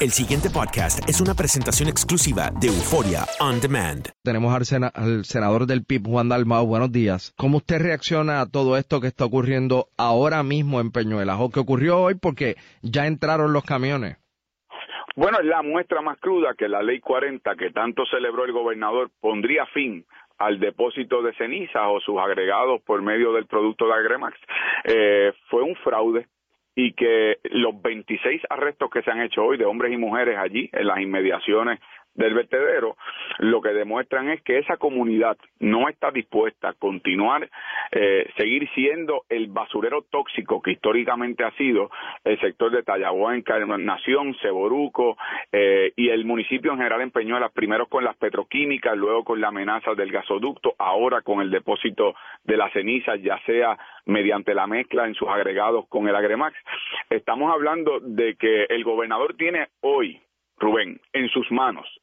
El siguiente podcast es una presentación exclusiva de Euforia On Demand. Tenemos al, sena- al senador del PIB, Juan Dalmau. Buenos días. ¿Cómo usted reacciona a todo esto que está ocurriendo ahora mismo en Peñuelas o que ocurrió hoy porque ya entraron los camiones? Bueno, es la muestra más cruda que la ley 40 que tanto celebró el gobernador pondría fin al depósito de cenizas o sus agregados por medio del producto de Agremax. Eh, fue un fraude y que los 26 arrestos que se han hecho hoy de hombres y mujeres allí en las inmediaciones del vertedero, lo que demuestran es que esa comunidad no está dispuesta a continuar, eh, seguir siendo el basurero tóxico que históricamente ha sido el sector de Tallaboa, Encarnación, Ceboruco eh, y el municipio en general en Peñuelas, primero con las petroquímicas, luego con la amenaza del gasoducto, ahora con el depósito de las cenizas, ya sea mediante la mezcla en sus agregados con el Agremax. Estamos hablando de que el gobernador tiene hoy, Rubén, en sus manos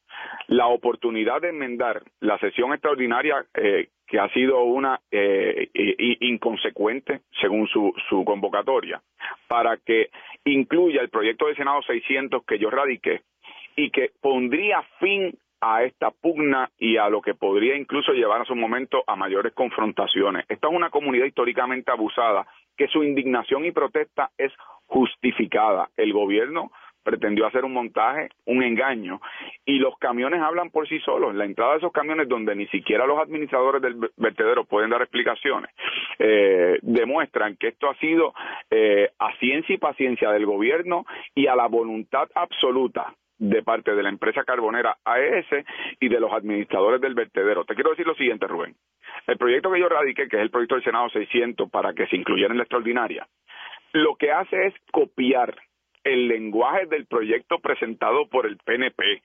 la oportunidad de enmendar la sesión extraordinaria eh, que ha sido una eh, inconsecuente según su, su convocatoria para que incluya el proyecto de Senado 600 que yo radiqué y que pondría fin a esta pugna y a lo que podría incluso llevar a su momento a mayores confrontaciones. Esta es una comunidad históricamente abusada que su indignación y protesta es justificada. El gobierno pretendió hacer un montaje, un engaño, y los camiones hablan por sí solos. La entrada de esos camiones, donde ni siquiera los administradores del ver- vertedero pueden dar explicaciones, eh, demuestran que esto ha sido eh, a ciencia y paciencia del gobierno y a la voluntad absoluta de parte de la empresa carbonera AES y de los administradores del vertedero. Te quiero decir lo siguiente, Rubén. El proyecto que yo radiqué, que es el proyecto del Senado 600 para que se incluyera en la extraordinaria, lo que hace es copiar el lenguaje del proyecto presentado por el PNP.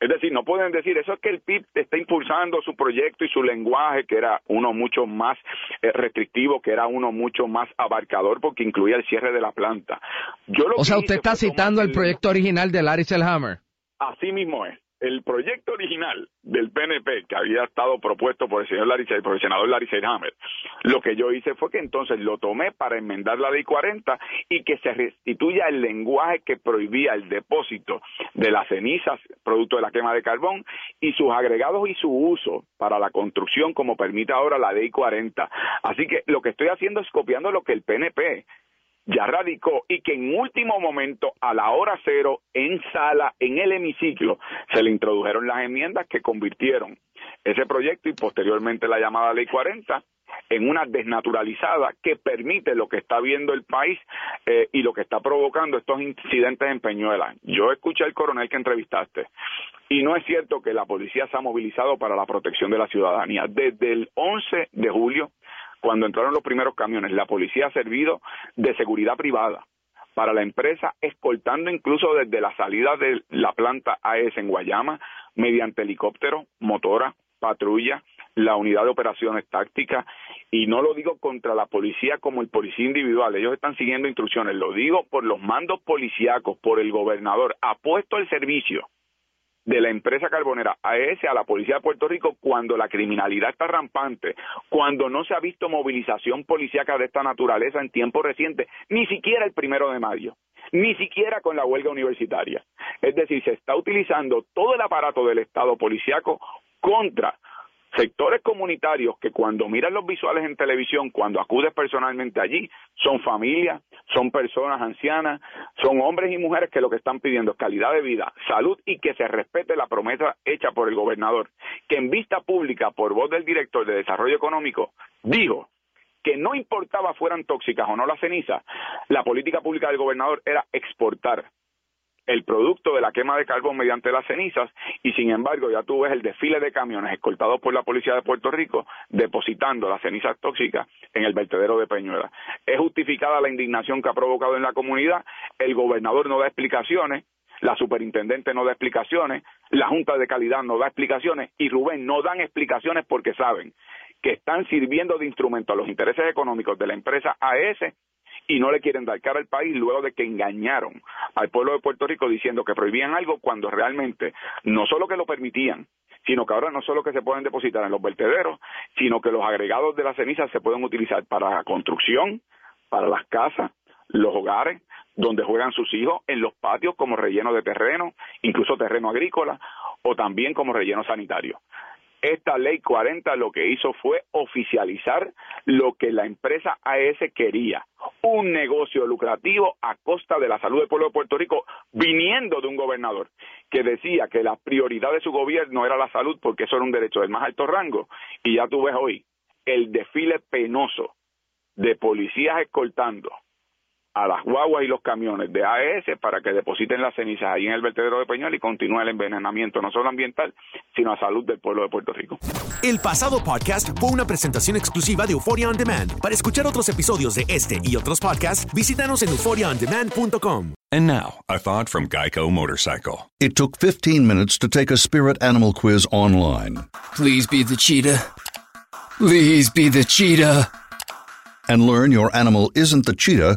Es decir, no pueden decir eso es que el PIB está impulsando su proyecto y su lenguaje, que era uno mucho más eh, restrictivo, que era uno mucho más abarcador, porque incluía el cierre de la planta. Yo lo O sea, usted está citando el el proyecto original de Larry Selhammer. Así mismo es. El proyecto original del PNP que había estado propuesto por el señor Larry, por el senador Larry Selhammer, lo que yo hice fue que entonces lo tomé para enmendar la ley 40 y que se restituya el lenguaje que prohibía el depósito de las cenizas producto de la quema de carbón y sus agregados y su uso para la construcción como permite ahora la ley 40. Así que lo que estoy haciendo es copiando lo que el PNP ya radicó y que en último momento, a la hora cero, en sala, en el hemiciclo, se le introdujeron las enmiendas que convirtieron ese proyecto y posteriormente la llamada Ley 40 en una desnaturalizada que permite lo que está viendo el país eh, y lo que está provocando estos incidentes en Peñuela. Yo escuché al coronel que entrevistaste y no es cierto que la policía se ha movilizado para la protección de la ciudadanía. Desde el 11 de julio, cuando entraron los primeros camiones, la policía ha servido de seguridad privada para la empresa, escoltando incluso desde la salida de la planta AES en Guayama, mediante helicóptero, motora, patrulla, la unidad de operaciones tácticas, y no lo digo contra la policía como el policía individual, ellos están siguiendo instrucciones, lo digo por los mandos policíacos, por el gobernador, ha puesto el servicio de la empresa carbonera AES a la policía de Puerto Rico cuando la criminalidad está rampante, cuando no se ha visto movilización policíaca de esta naturaleza en tiempo reciente, ni siquiera el primero de mayo, ni siquiera con la huelga universitaria. Es decir, se está utilizando todo el aparato del Estado policíaco contra sectores comunitarios que cuando miran los visuales en televisión, cuando acudes personalmente allí, son familias, son personas ancianas, son hombres y mujeres que lo que están pidiendo es calidad de vida, salud y que se respete la promesa hecha por el gobernador, que en vista pública, por voz del director de Desarrollo Económico, dijo que no importaba fueran tóxicas o no las cenizas, la política pública del gobernador era exportar el producto de la quema de carbón mediante las cenizas y sin embargo ya tú ves el desfile de camiones escoltados por la policía de Puerto Rico depositando las cenizas tóxicas en el vertedero de Peñuela. Es justificada la indignación que ha provocado en la comunidad, el gobernador no da explicaciones, la superintendente no da explicaciones, la Junta de Calidad no da explicaciones y Rubén no dan explicaciones porque saben que están sirviendo de instrumento a los intereses económicos de la empresa AES y no le quieren dar cara al país luego de que engañaron al pueblo de Puerto Rico diciendo que prohibían algo cuando realmente no solo que lo permitían, sino que ahora no solo que se pueden depositar en los vertederos, sino que los agregados de la ceniza se pueden utilizar para la construcción, para las casas, los hogares, donde juegan sus hijos, en los patios como relleno de terreno, incluso terreno agrícola, o también como relleno sanitario. Esta ley 40 lo que hizo fue oficializar lo que la empresa AES quería, un negocio lucrativo a costa de la salud del pueblo de Puerto Rico, viniendo de un gobernador que decía que la prioridad de su gobierno era la salud porque eso era un derecho del más alto rango. Y ya tú ves hoy el desfile penoso de policías escoltando a las guaguas y los camiones de AES para que depositen las cenizas ahí en el vertedero de Peñuel y continúe el envenenamiento no solo ambiental, sino a salud del pueblo de Puerto Rico. El pasado podcast fue una presentación exclusiva de Euphoria On Demand. Para escuchar otros episodios de este y otros podcasts, visítanos en euphoriaondemand.com. And now, a thought from Geico Motorcycle. It took 15 minutes to take a spirit animal quiz online Please be the cheetah. Please be the cheetah. and learn your animal isn't the cheetah,